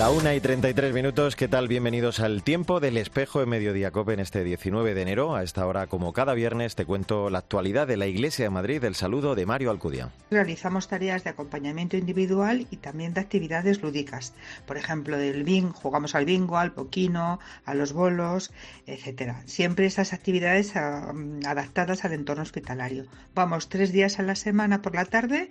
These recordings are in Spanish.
La una y 33 minutos, ¿qué tal? Bienvenidos al tiempo del espejo en Mediodía Cope en este 19 de enero. A esta hora, como cada viernes, te cuento la actualidad de la Iglesia de Madrid. El saludo de Mario Alcudia. Realizamos tareas de acompañamiento individual y también de actividades lúdicas. Por ejemplo, del bingo, jugamos al bingo, al poquino, a los bolos, etcétera. Siempre esas actividades adaptadas al entorno hospitalario. Vamos tres días a la semana por la tarde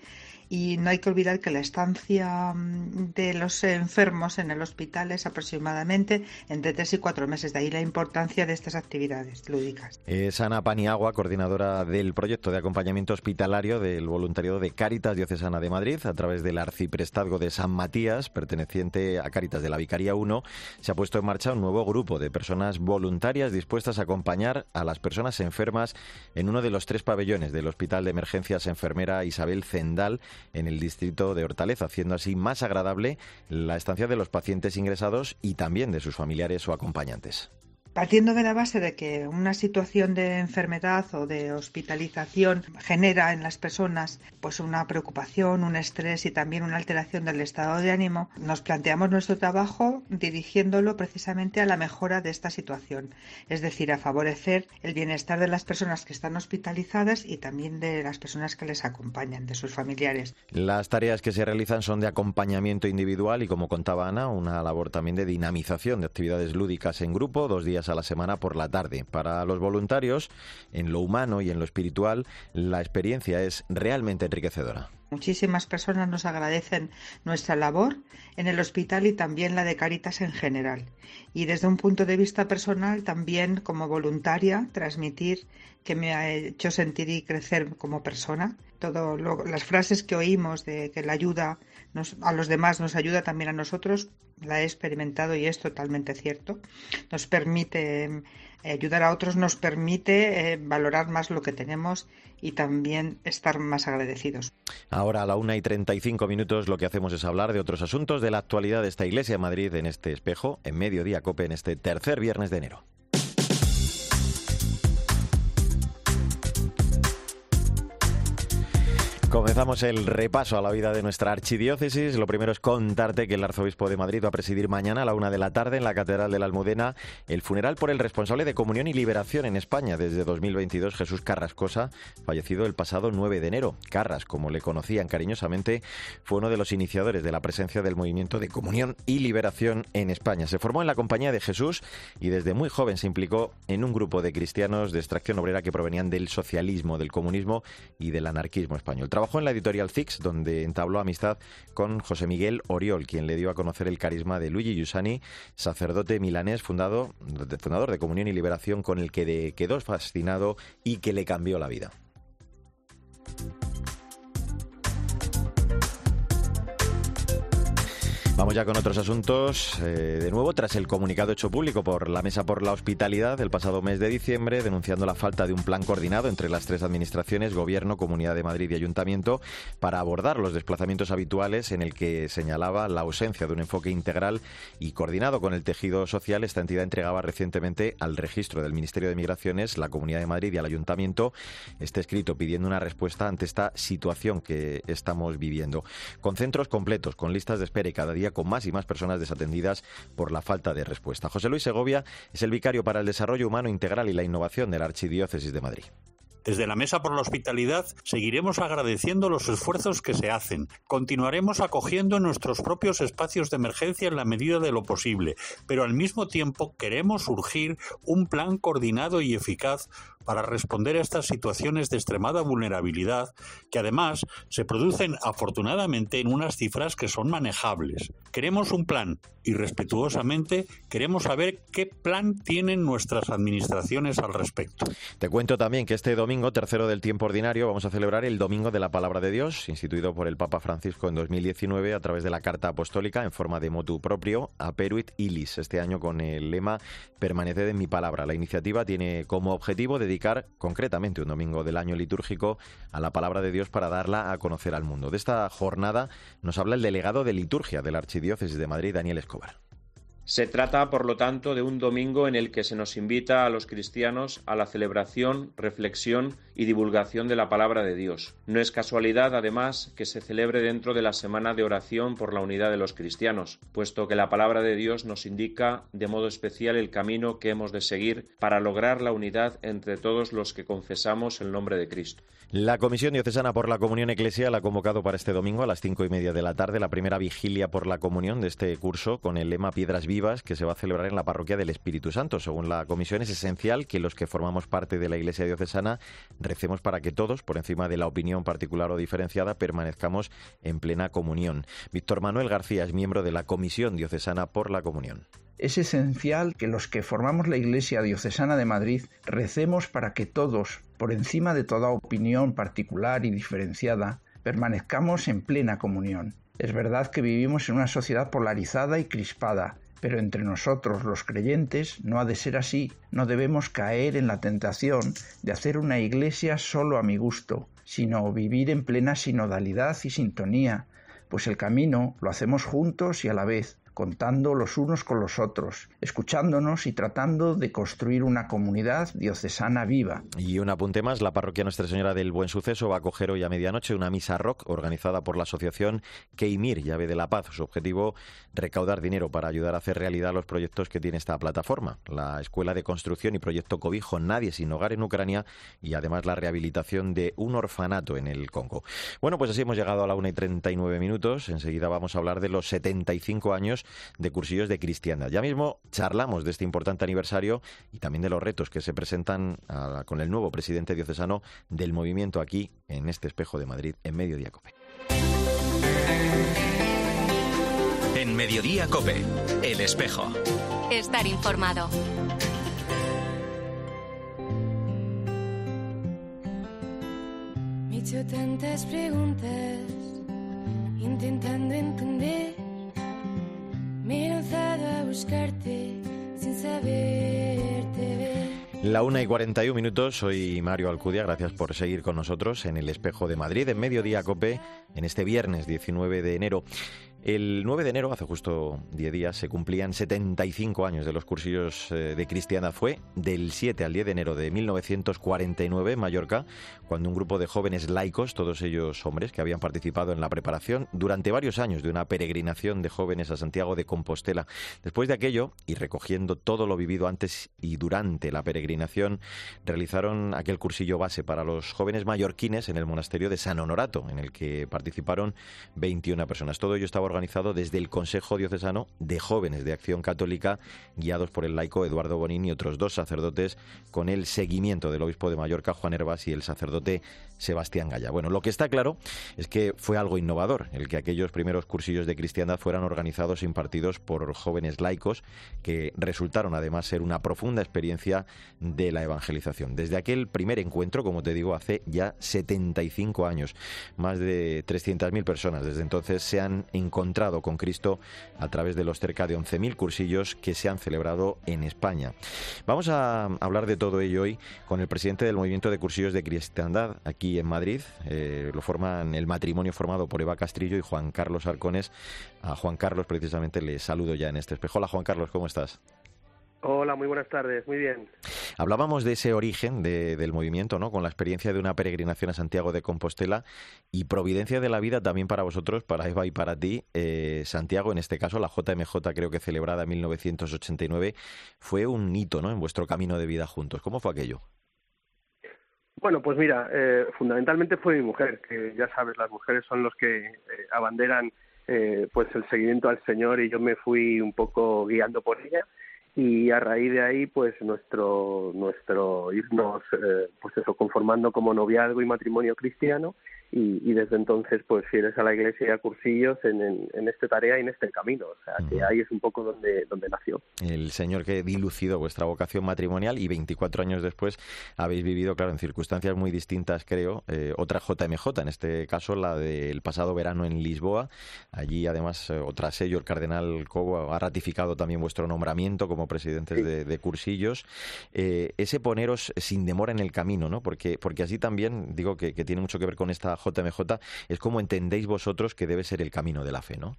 y no hay que olvidar que la estancia mm, de los enfermos en el hospital es aproximadamente entre tres y cuatro meses. De ahí la importancia de estas actividades lúdicas. Es Ana Paniagua, coordinadora del proyecto de acompañamiento hospitalario del voluntariado de Cáritas Diocesana de Madrid, a través del arciprestazgo de San Matías, perteneciente a Cáritas de la Vicaría 1, se ha puesto en marcha un nuevo grupo de personas voluntarias dispuestas a acompañar a las personas enfermas en uno de los tres pabellones del Hospital de Emergencias Enfermera Isabel Zendal en el distrito de Hortaleza, haciendo así más agradable la estancia de los pacientes ingresados y también de sus familiares o acompañantes. Partiendo de la base de que una situación de enfermedad o de hospitalización genera en las personas pues una preocupación, un estrés y también una alteración del estado de ánimo, nos planteamos nuestro trabajo dirigiéndolo precisamente a la mejora de esta situación, es decir, a favorecer el bienestar de las personas que están hospitalizadas y también de las personas que les acompañan, de sus familiares. Las tareas que se realizan son de acompañamiento individual y como contaba Ana, una labor también de dinamización de actividades lúdicas en grupo, dos días a la semana por la tarde. Para los voluntarios, en lo humano y en lo espiritual, la experiencia es realmente enriquecedora. Muchísimas personas nos agradecen nuestra labor en el hospital y también la de Caritas en general. Y desde un punto de vista personal, también como voluntaria, transmitir que me ha hecho sentir y crecer como persona. Todas las frases que oímos de que la ayuda a los demás nos ayuda también a nosotros, la he experimentado y es totalmente cierto. Nos permite eh, ayudar a otros, nos permite eh, valorar más lo que tenemos y también estar más agradecidos. Ahora a la una y 35 minutos lo que hacemos es hablar de otros asuntos de la actualidad de esta Iglesia de Madrid en este espejo, en Mediodía Cope, en este tercer viernes de enero. Comenzamos el repaso a la vida de nuestra archidiócesis. Lo primero es contarte que el arzobispo de Madrid va a presidir mañana a la una de la tarde en la Catedral de la Almudena el funeral por el responsable de comunión y liberación en España desde 2022, Jesús Carrascosa, fallecido el pasado 9 de enero. Carras, como le conocían cariñosamente, fue uno de los iniciadores de la presencia del movimiento de comunión y liberación en España. Se formó en la compañía de Jesús y desde muy joven se implicó en un grupo de cristianos de extracción obrera que provenían del socialismo, del comunismo y del anarquismo español. Trabajó en la editorial Fix, donde entabló amistad con José Miguel Oriol, quien le dio a conocer el carisma de Luigi Giussani, sacerdote milanés fundado, fundador de Comunión y Liberación, con el que quedó fascinado y que le cambió la vida. Vamos ya con otros asuntos. Eh, de nuevo, tras el comunicado hecho público por la Mesa por la Hospitalidad del pasado mes de diciembre, denunciando la falta de un plan coordinado entre las tres administraciones, Gobierno, Comunidad de Madrid y Ayuntamiento, para abordar los desplazamientos habituales, en el que señalaba la ausencia de un enfoque integral y coordinado con el tejido social, esta entidad entregaba recientemente al registro del Ministerio de Migraciones, la Comunidad de Madrid y al Ayuntamiento este escrito pidiendo una respuesta ante esta situación que estamos viviendo. Con centros completos, con listas de espera y cada día con más y más personas desatendidas por la falta de respuesta. José Luis Segovia es el vicario para el desarrollo humano integral y la innovación de la Archidiócesis de Madrid. Desde la Mesa por la Hospitalidad seguiremos agradeciendo los esfuerzos que se hacen. Continuaremos acogiendo nuestros propios espacios de emergencia en la medida de lo posible, pero al mismo tiempo queremos urgir un plan coordinado y eficaz para responder a estas situaciones de extremada vulnerabilidad que además se producen afortunadamente en unas cifras que son manejables. Queremos un plan y respetuosamente queremos saber qué plan tienen nuestras administraciones al respecto. Te cuento también que este domingo, tercero del tiempo ordinario, vamos a celebrar el Domingo de la Palabra de Dios, instituido por el Papa Francisco en 2019 a través de la Carta Apostólica en forma de motu propio, Aperuit Ilis, este año con el lema Permaneced en mi palabra. La iniciativa tiene como objetivo dedicar concretamente un domingo del año litúrgico a la palabra de Dios para darla a conocer al mundo. De esta jornada nos habla el delegado de liturgia de la Archidiócesis de Madrid, Daniel Escobar. Se trata, por lo tanto, de un domingo en el que se nos invita a los cristianos a la celebración, reflexión y divulgación de la palabra de Dios. No es casualidad, además, que se celebre dentro de la semana de oración por la unidad de los cristianos, puesto que la palabra de Dios nos indica de modo especial el camino que hemos de seguir para lograr la unidad entre todos los que confesamos el nombre de Cristo. La Comisión Diocesana por la Comunión Eclesial ha convocado para este domingo a las cinco y media de la tarde la primera vigilia por la comunión de este curso con el lema Piedras Vivas que se va a celebrar en la parroquia del Espíritu Santo. Según la Comisión es esencial que los que formamos parte de la Iglesia Diocesana recemos para que todos, por encima de la opinión particular o diferenciada, permanezcamos en plena comunión. Víctor Manuel García es miembro de la Comisión Diocesana por la Comunión es esencial que los que formamos la Iglesia Diocesana de Madrid recemos para que todos, por encima de toda opinión particular y diferenciada, permanezcamos en plena comunión. Es verdad que vivimos en una sociedad polarizada y crispada, pero entre nosotros los creyentes no ha de ser así, no debemos caer en la tentación de hacer una iglesia solo a mi gusto, sino vivir en plena sinodalidad y sintonía, pues el camino lo hacemos juntos y a la vez, contando los unos con los otros, escuchándonos y tratando de construir una comunidad diocesana viva. Y un apunte más, la parroquia Nuestra Señora del Buen Suceso va a acoger hoy a medianoche una misa rock organizada por la asociación Keimir, Llave de la Paz. Su objetivo, recaudar dinero para ayudar a hacer realidad los proyectos que tiene esta plataforma. La Escuela de Construcción y Proyecto Cobijo Nadie sin Hogar en Ucrania y además la rehabilitación de un orfanato en el Congo. Bueno, pues así hemos llegado a la una y 39 minutos. Enseguida vamos a hablar de los 75 años de cursillos de cristiandad. Ya mismo charlamos de este importante aniversario y también de los retos que se presentan con el nuevo presidente diocesano del movimiento aquí en este espejo de Madrid en Mediodía Cope. En Mediodía Cope, el espejo. Estar informado. Me he hecho tantas preguntas intentando entender me he lanzado a buscarte sin saberte ver. La una y 41 minutos, soy Mario Alcudia, gracias por seguir con nosotros en el Espejo de Madrid, en Mediodía Cope, en este viernes 19 de enero. El 9 de enero, hace justo 10 días, se cumplían 75 años de los cursillos eh, de cristiana. Fue del 7 al 10 de enero de 1949 en Mallorca, cuando un grupo de jóvenes laicos, todos ellos hombres, que habían participado en la preparación durante varios años de una peregrinación de jóvenes a Santiago de Compostela. Después de aquello, y recogiendo todo lo vivido antes y durante la peregrinación, realizaron aquel cursillo base para los jóvenes mallorquines en el monasterio de San Honorato, en el que participaron 21 personas. Todo ello estaba organizado desde el Consejo Diocesano de Jóvenes de Acción Católica, guiados por el laico Eduardo Bonín y otros dos sacerdotes, con el seguimiento del obispo de Mallorca, Juan Herbas, y el sacerdote Sebastián Gaya. Bueno, lo que está claro es que fue algo innovador el que aquellos primeros cursillos de cristiandad fueran organizados e impartidos por jóvenes laicos, que resultaron además ser una profunda experiencia de la evangelización. Desde aquel primer encuentro, como te digo, hace ya 75 años, más de 300.000 personas desde entonces se han encontrado encontrado con Cristo a través de los cerca de 11.000 cursillos que se han celebrado en España. Vamos a hablar de todo ello hoy con el presidente del Movimiento de Cursillos de Cristiandad aquí en Madrid. Eh, lo forman el matrimonio formado por Eva Castrillo y Juan Carlos Arcones. A Juan Carlos precisamente le saludo ya en este espejo. Hola Juan Carlos, ¿cómo estás? Hola, muy buenas tardes, muy bien. Hablábamos de ese origen del movimiento, ¿no? Con la experiencia de una peregrinación a Santiago de Compostela y providencia de la vida también para vosotros, para Eva y para ti. Eh, Santiago, en este caso, la JMJ, creo que celebrada en 1989, fue un hito, ¿no? En vuestro camino de vida juntos. ¿Cómo fue aquello? Bueno, pues mira, eh, fundamentalmente fue mi mujer, que ya sabes, las mujeres son los que eh, abanderan pues el seguimiento al Señor y yo me fui un poco guiando por ella y a raíz de ahí pues nuestro nuestro irnos eh, pues eso conformando como noviazgo y matrimonio cristiano y, desde entonces pues fieles a la iglesia y a cursillos en, en, esta tarea y en este camino. O sea, que ahí es un poco donde, donde nació. El Señor que dilucido vuestra vocación matrimonial y 24 años después habéis vivido, claro, en circunstancias muy distintas, creo, eh, otra JMJ, en este caso la del pasado verano en Lisboa. Allí, además, eh, otra sello, el Cardenal Cobo ha ratificado también vuestro nombramiento como presidentes de, cursillos. Eh, ese poneros sin demora en el camino, ¿no? Porque, porque así también, digo que, que tiene mucho que ver con esta JMJ, es como entendéis vosotros que debe ser el camino de la fe, ¿no?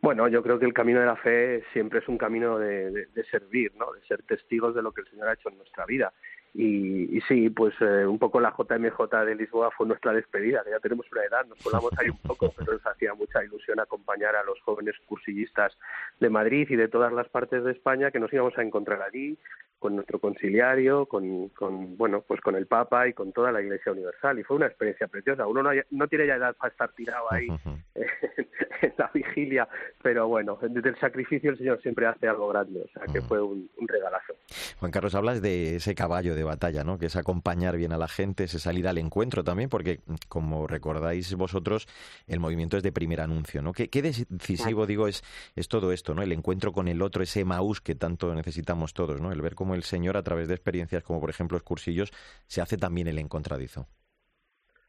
Bueno, yo creo que el camino de la fe siempre es un camino de, servir, ¿no? De ser testigos de lo que el Señor ha hecho en nuestra vida. Y, sí, pues eh, un poco la JMJ de Lisboa fue nuestra despedida, ya tenemos una edad, nos colamos ahí un poco, pero nos hacía mucha ilusión acompañar a los jóvenes cursillistas de Madrid y de todas las partes de España que nos íbamos a encontrar allí, con nuestro conciliario, con, con, bueno, pues con el Papa y con toda la Iglesia Universal. Y fue una experiencia preciosa. Uno no, no tiene ya edad para estar tirado ahí en, la vigilia, pero bueno, desde el sacrificio el Señor siempre hace algo grande, o sea que fue un, un, regalazo. Juan Carlos, hablas de ese caballo de batalla, ¿no? Que es acompañar bien a la gente, es salir al encuentro también, porque como recordáis vosotros, el movimiento es de primer anuncio, ¿no? ¿Qué, qué decisivo, digo, es, es todo esto, ¿no? El encuentro con el otro, ese maús que tanto necesitamos todos, ¿no? El ver cómo el Señor, a través de experiencias como por ejemplo los cursillos, se hace también el encontradizo.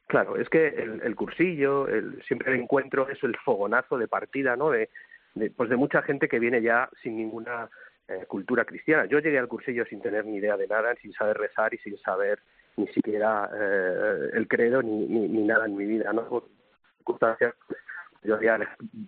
Claro, es que el, cursillo, el, siempre el encuentro es el fogonazo de partida, ¿no? De, pues de mucha gente que viene ya sin ninguna eh, cultura cristiana. Yo llegué al cursillo sin tener ni idea de nada, sin saber rezar y sin saber ni siquiera eh, el credo ni, ni, nada en mi vida, ¿no? Circunstancias yo había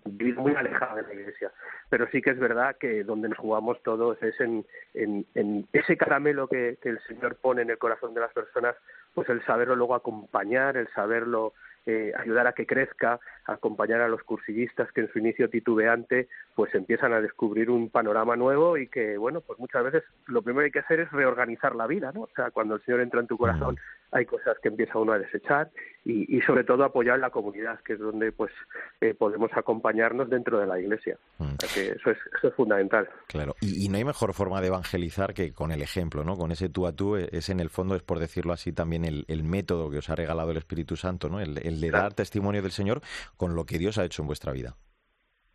vivido muy alejado de la iglesia, pero sí que es verdad que donde nos jugamos todos es en, en, en ese caramelo que, que, el Señor pone en el corazón de las personas, pues el saberlo luego acompañar, el saberlo eh, ayudar a que crezca, acompañar a los cursillistas que en su inicio titubeante pues empiezan a descubrir un panorama nuevo y que bueno pues muchas veces lo primero que hay que hacer es reorganizar la vida, ¿no? O sea cuando el Señor entra en tu corazón hay cosas que empieza uno a desechar y, y sobre todo apoyar la comunidad que es donde pues eh, podemos acompañarnos dentro de la Iglesia. que eso es, eso es fundamental. Claro y, y, no hay mejor forma de evangelizar que con el ejemplo, ¿no? Con ese tú a tú eh, es en el fondo es por decirlo así también el, el método que os ha regalado el Espíritu Santo, ¿no? El, el de dar testimonio del Señor con lo que Dios ha hecho en vuestra vida.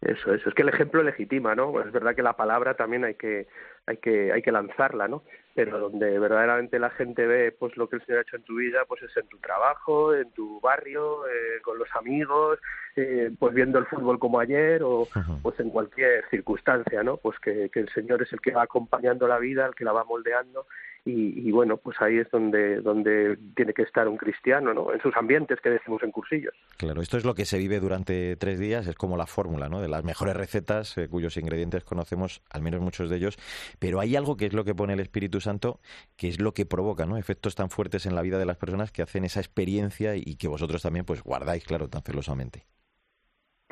Eso, eso es que el ejemplo legitima, ¿no? Es verdad que la palabra también hay que, hay que, hay que lanzarla, ¿no? Pero donde verdaderamente la gente ve, pues lo que el Señor ha hecho en tu vida, pues es en tu trabajo, en tu barrio, eh, con los amigos, eh, pues viendo el fútbol como ayer o, pues en cualquier circunstancia, ¿no? Pues que, que el Señor es el que va acompañando la vida, el que la va moldeando y, bueno, pues ahí es donde, donde tiene que estar un cristiano, ¿no? En sus ambientes que decimos en cursillos. Claro, esto es lo que se vive durante tres días, es como la fórmula, ¿no? De las mejores recetas eh, cuyos ingredientes conocemos, al menos muchos de ellos, pero hay algo que es lo que pone el Espíritu Santo, que es lo que provoca, ¿no? Efectos tan fuertes en la vida de las personas que hacen esa experiencia y que vosotros también, pues, guardáis, claro, tan celosamente.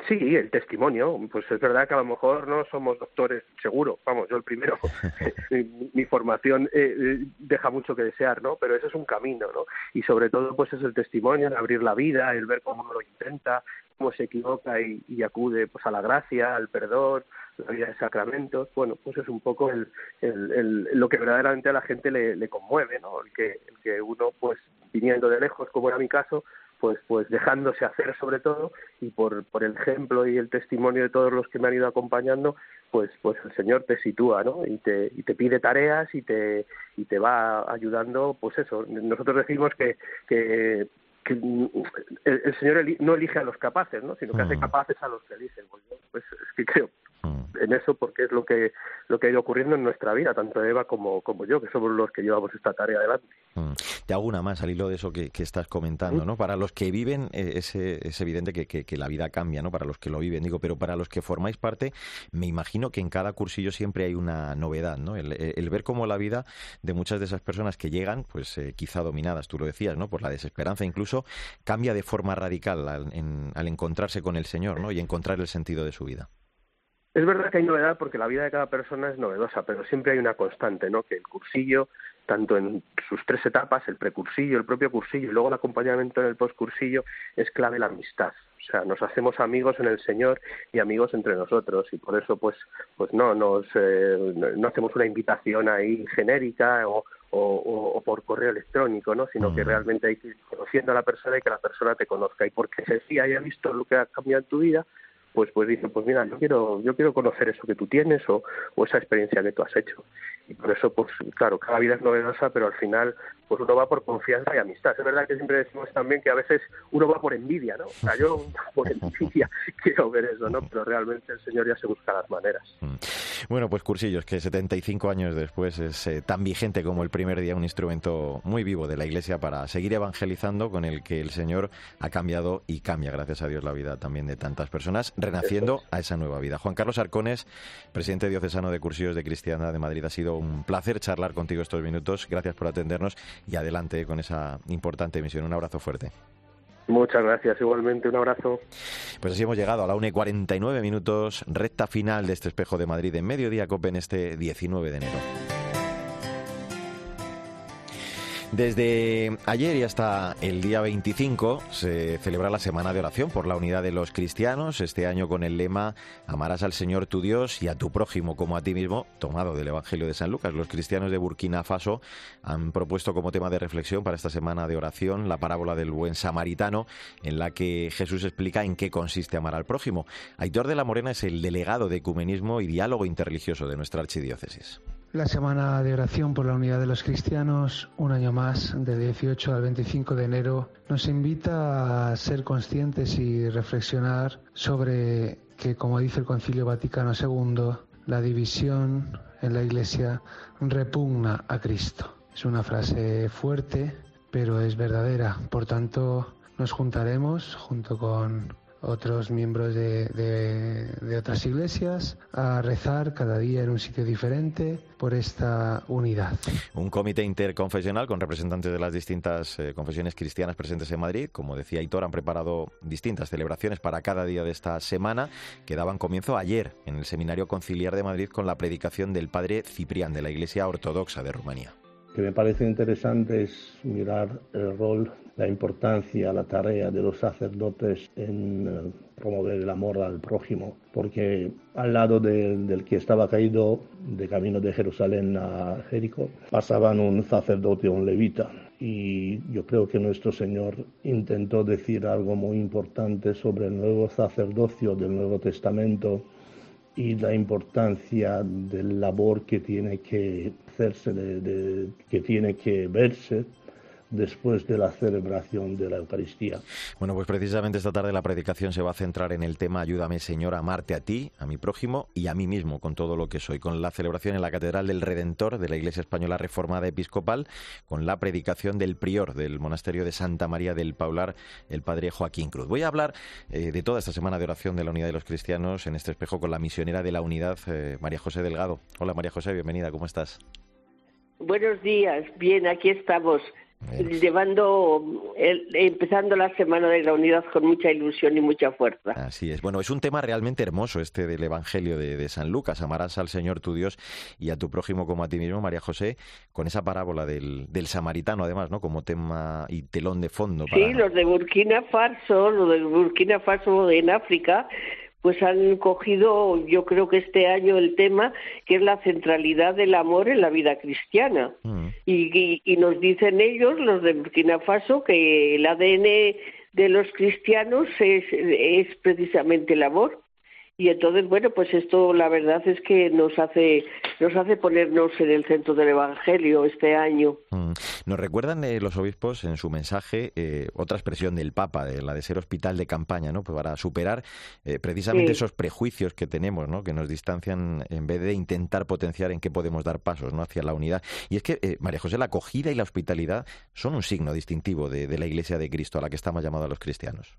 Sí, el testimonio. Pues es verdad que a lo mejor no somos doctores, seguro, vamos, yo el primero. mi, formación eh, eh, deja mucho que desear, ¿no? Pero ese es un camino, ¿no? Y sobre todo, pues es el testimonio, el abrir la vida, el ver cómo lo intenta, cómo se equivoca y, acude pues a la gracia, al perdón, la vida de sacramentos. Bueno, pues es un poco el, el, lo que verdaderamente a la gente le, le conmueve, ¿no? El que, el que uno, pues viniendo de lejos, como era mi caso, pues pues dejándose hacer sobre todo y por por el ejemplo y el testimonio de todos los que me han ido acompañando pues pues el señor te sitúa no y te y te pide tareas y te y te va ayudando pues eso nosotros decimos que que que el, Señor no elige a los capaces, ¿no? sino que hace mm. capaces a los que eligen. Pues, pues es que creo. En eso porque es lo que lo que ha ido ocurriendo en nuestra vida, tanto Eva como, como yo, que somos los que llevamos esta tarea adelante. Mm. Te hago una más al hilo de eso que, estás comentando, ¿no? Para los que viven eh, es, es evidente que, que, la vida cambia, ¿no? Para los que lo viven, digo, pero para los que formáis parte, me imagino que en cada cursillo siempre hay una novedad, ¿no? El, el ver cómo la vida de muchas de esas personas que llegan, pues eh, quizá dominadas, tú lo decías, ¿no? Por la desesperanza incluso cambia de forma radical al, encontrarse con el Señor ¿no? y encontrar el sentido de su vida. Es verdad que hay novedad porque la vida de cada persona es novedosa, pero siempre hay una constante, ¿no? Que el cursillo, tanto en sus tres etapas, el precursillo, el propio cursillo y luego el acompañamiento en el postcursillo, es clave la amistad. O sea, nos hacemos amigos en el Señor y amigos entre nosotros y por eso, pues, pues no nos eh, no hacemos una invitación ahí genérica o, o, por correo electrónico, ¿no? Sino que realmente hay que ir conociendo a la persona y que la persona te conozca. Y porque si haya visto lo que ha cambiado en tu vida, pues pues dice, pues mira, yo quiero yo quiero conocer eso que tú tienes o, o esa experiencia que tú has hecho. Y por eso, pues claro, cada vida es novedosa, pero al final pues uno va por confianza y amistad. Es verdad que siempre decimos también que a veces uno va por envidia, ¿no? O sea, yo por envidia quiero ver eso, ¿no? Pero realmente el Señor ya se busca las maneras. Mm. Bueno, pues Cursillos, que 75 años después es eh, tan vigente como el primer día, un instrumento muy vivo de la Iglesia para seguir evangelizando con el que el Señor ha cambiado y cambia, gracias a Dios, la vida también de tantas personas, renaciendo a esa nueva vida. Juan Carlos Arcones, presidente diocesano de Cursillos de Cristiana de Madrid, ha sido un placer charlar contigo estos minutos. Gracias por atendernos y adelante con esa importante misión. Un abrazo fuerte. Muchas gracias, igualmente un abrazo. Pues así hemos llegado a la 1 y 49 minutos, recta final de este espejo de Madrid en Mediodía Cope en este 19 de enero. Desde ayer y hasta el día 25 se celebra la Semana de Oración por la Unidad de los Cristianos, este año con el lema Amarás al Señor tu Dios y a tu prójimo como a ti mismo, tomado del Evangelio de San Lucas. Los cristianos de Burkina Faso han propuesto como tema de reflexión para esta Semana de Oración la parábola del buen samaritano, en la que Jesús explica en qué consiste amar al prójimo. Aitor de la Morena es el delegado de Ecumenismo y Diálogo Interreligioso de nuestra archidiócesis. La semana de oración por la unidad de los cristianos, un año más, del 18 al 25 de enero, nos invita a ser conscientes y reflexionar sobre que, como dice el Concilio Vaticano II, la división en la Iglesia repugna a Cristo. Es una frase fuerte, pero es verdadera. Por tanto, nos juntaremos junto con otros miembros de, otras iglesias a rezar cada día en un sitio diferente por esta unidad. Un comité interconfesional con representantes de las distintas eh, confesiones cristianas presentes en Madrid. Como decía Hitor, han preparado distintas celebraciones para cada día de esta semana que daban comienzo ayer en el Seminario Conciliar de Madrid con la predicación del padre Ciprián de la Iglesia Ortodoxa de Rumanía que me parece interesante es mirar el rol, la importancia, la tarea de los sacerdotes en eh, promover el amor al prójimo, porque al lado del que estaba caído de camino de Jerusalén a Jericó pasaban un sacerdote, un levita, y yo creo que nuestro Señor intentó decir algo muy importante sobre el nuevo sacerdocio del Nuevo Testamento y la importancia del labor que tiene que que tiene que verse después de la celebración de la Eucaristía. Bueno, pues precisamente esta tarde la predicación se va a centrar en el tema Ayúdame Señor a amarte a ti, a mi prójimo y a mí mismo con todo lo que soy, con la celebración en la Catedral del Redentor de la Iglesia Española Reformada Episcopal, con la predicación del prior del Monasterio de Santa María del Paular, el Padre Joaquín Cruz. Voy a hablar eh, de toda esta semana de oración de la Unidad de los Cristianos en este espejo con la misionera de la Unidad, eh, María José Delgado. Hola María José, bienvenida, ¿cómo estás? Buenos días, bien, aquí estamos llevando, empezando la Semana de la Unidad con mucha ilusión y mucha fuerza. Así es. Bueno, es un tema realmente hermoso este del Evangelio de, San Lucas. Amarás al Señor tu Dios y a tu prójimo como a ti mismo, María José, con esa parábola del, del samaritano, además, ¿no? Como tema y telón de fondo. Sí, los de Burkina Faso, los de Burkina Faso en África, pues han cogido, yo creo que este año el tema que es la centralidad del amor en la vida cristiana. Mm. Y, y, nos dicen ellos, los de Burkina Faso, que el ADN de los cristianos es, es precisamente el amor y entonces bueno pues esto la verdad es que nos hace nos hace ponernos en el centro del evangelio este año. Mm. nos recuerdan eh, los obispos en su mensaje eh, otra expresión del papa de la de ser hospital de campaña no pues para superar eh, precisamente esos prejuicios que tenemos no que nos distancian en vez de intentar potenciar en qué podemos dar pasos no hacia la unidad. Y es que María José la acogida y la hospitalidad son un signo distintivo de, de la Iglesia de Cristo a la que estamos llamados los cristianos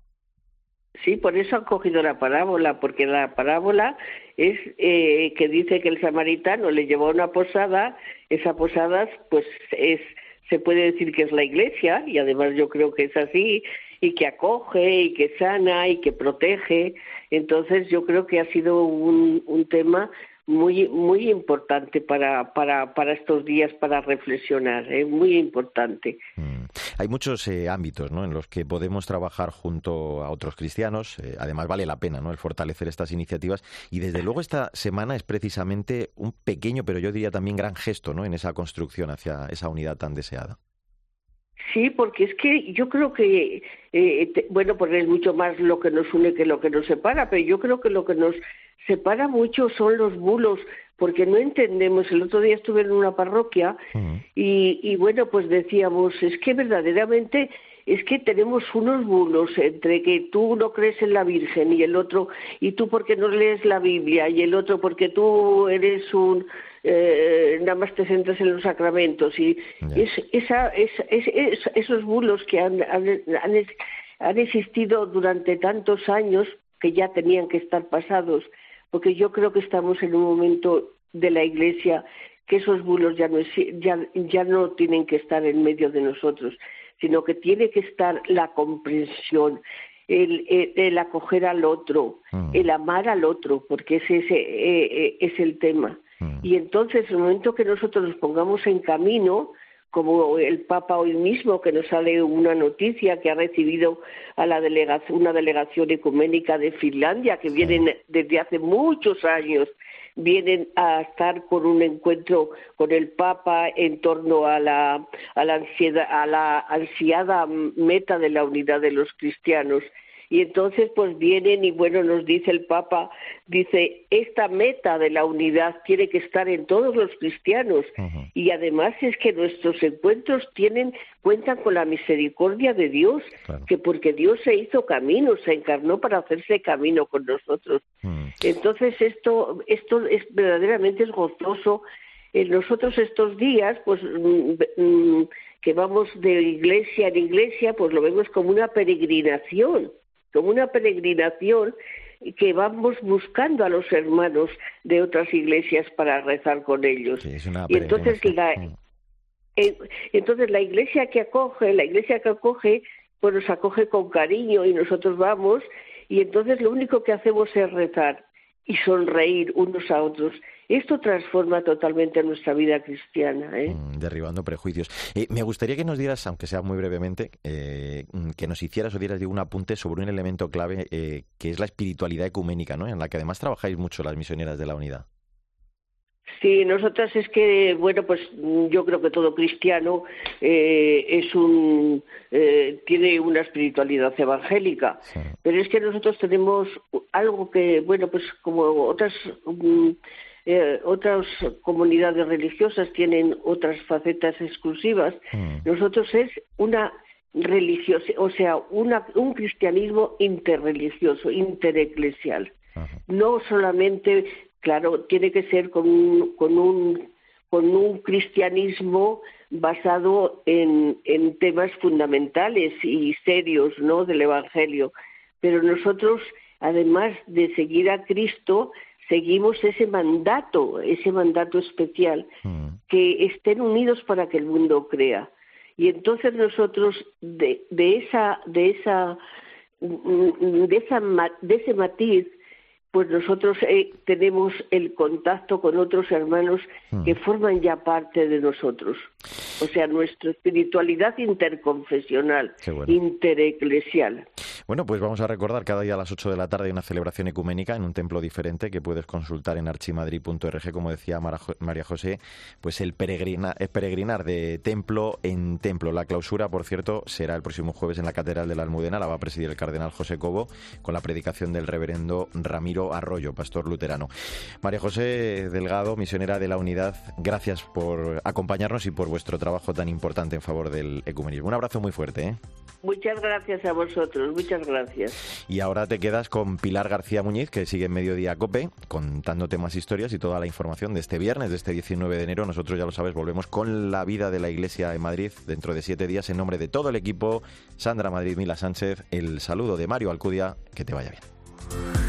Sí, por eso han cogido la parábola, porque la parábola es eh, que dice que el samaritano le llevó a una posada, esa posada pues es se puede decir que es la iglesia y además yo creo que es así y que acoge y que sana y que protege. Entonces yo creo que ha sido un, un tema muy muy importante para, para, para estos días para reflexionar, es ¿eh? muy importante. Mm. Hay muchos eh, ámbitos ¿no? en los que podemos trabajar junto a otros cristianos. Eh, además, vale la pena ¿no? el fortalecer estas iniciativas. Y desde luego, esta semana es precisamente un pequeño, pero yo diría también gran gesto ¿no? en esa construcción hacia esa unidad tan deseada. Sí, porque es que yo creo que, bueno, pues es mucho más lo que nos une que lo que nos separa, pero yo creo que lo que nos separa mucho son los bulos porque no entendemos. El otro día estuve en una parroquia y, y bueno, pues decíamos, es que verdaderamente es que tenemos unos bulos entre que tú no crees en la Virgen y el otro, y tú porque no lees la Biblia, y el otro porque tú eres un, eh, nada más te centras en los sacramentos, y es, esa, esos bulos que han, han, han existido durante tantos años, que ya tenían que estar pasados, porque yo creo que estamos en un momento de la Iglesia que esos bulos ya no, ya, ya no tienen que estar en medio de nosotros, sino que tiene que estar la comprensión, el, acoger al otro, mm. el amar al otro, porque ese, ese eh, eh, es el tema. Mm. Y entonces, en el momento que nosotros nos pongamos en camino, como el Papa hoy mismo, que nos sale una noticia que ha recibido a la delegación, una delegación ecuménica de Finlandia, que vienen desde hace muchos años vienen a estar con un encuentro con el Papa en torno a la, a la, ansiedad, a la ansiada meta de la unidad de los cristianos y entonces pues vienen y bueno nos dice el Papa dice esta meta de la unidad tiene que estar en todos los cristianos y además es que nuestros encuentros tienen cuentan con la misericordia de Dios que porque Dios se hizo camino se encarnó para hacerse camino con nosotros. Entonces esto esto es verdaderamente es gozoso. En nosotros estos días pues mm, mm, que vamos de iglesia en iglesia, pues lo vemos como una peregrinación como una peregrinación que vamos buscando a los hermanos de otras iglesias para rezar con ellos. y entonces la, mm. eh, entonces la iglesia que acoge, la iglesia que acoge, pues nos acoge con cariño y nosotros vamos y entonces lo único que hacemos es rezar y sonreír unos a otros esto transforma totalmente nuestra vida cristiana. ¿eh? Mm, derribando prejuicios. Eh, me gustaría que nos dieras, aunque sea muy brevemente, eh, mm, que nos hicieras o dieras un apunte sobre un elemento clave que es la espiritualidad ecuménica, ¿no? en la que además trabajáis mucho las misioneras de la unidad. Sí, nosotras es que, bueno, pues yo creo que todo cristiano es un tiene una espiritualidad evangélica, pero es que nosotros tenemos algo que, bueno, pues como otras mm, eh, otras comunidades religiosas tienen otras facetas exclusivas. Mm. Nosotros es una religiosa, o sea, un cristianismo interreligioso, intereclesial. No solamente, claro, tiene que ser con un, con un, con un cristianismo basado en, en temas fundamentales y serios, ¿no? Del Evangelio. Pero nosotros, además de seguir a Cristo, seguimos ese mandato, ese mandato especial, mm. que estén unidos para que el mundo crea. Y entonces nosotros de, de esa, de esa, de esa, de ese matiz pues nosotros eh, tenemos el contacto con otros hermanos hmm. que forman ya parte de nosotros. O sea, nuestra espiritualidad interconfesional, intereclesial. Bueno, pues vamos a recordar cada día a las 8 de la tarde una celebración ecuménica en un templo diferente que puedes consultar en archimadrid.org, como decía María José, pues el peregrina, peregrinar de templo en templo. La clausura, por cierto, será el próximo jueves en la Catedral de la Almudena, la va a presidir el cardenal José Cobo, con la predicación del reverendo Ramiro Arroyo, pastor luterano. María José Delgado, misionera de la Unidad, gracias por acompañarnos y por vuestro trabajo tan importante en favor del ecumenismo. Un abrazo muy fuerte. ¿eh? Muchas gracias a vosotros, gracias. Y ahora te quedas con Pilar García Muñiz, que sigue en Mediodía Cope, contándote más historias y toda la información de este viernes, de este 19 de enero. Nosotros, ya lo sabes, volvemos con la vida de la Iglesia en Madrid dentro de siete días en nombre de todo el equipo. Sandra Madrid, Mila Sánchez, el saludo de Mario Alcudia, que te vaya bien.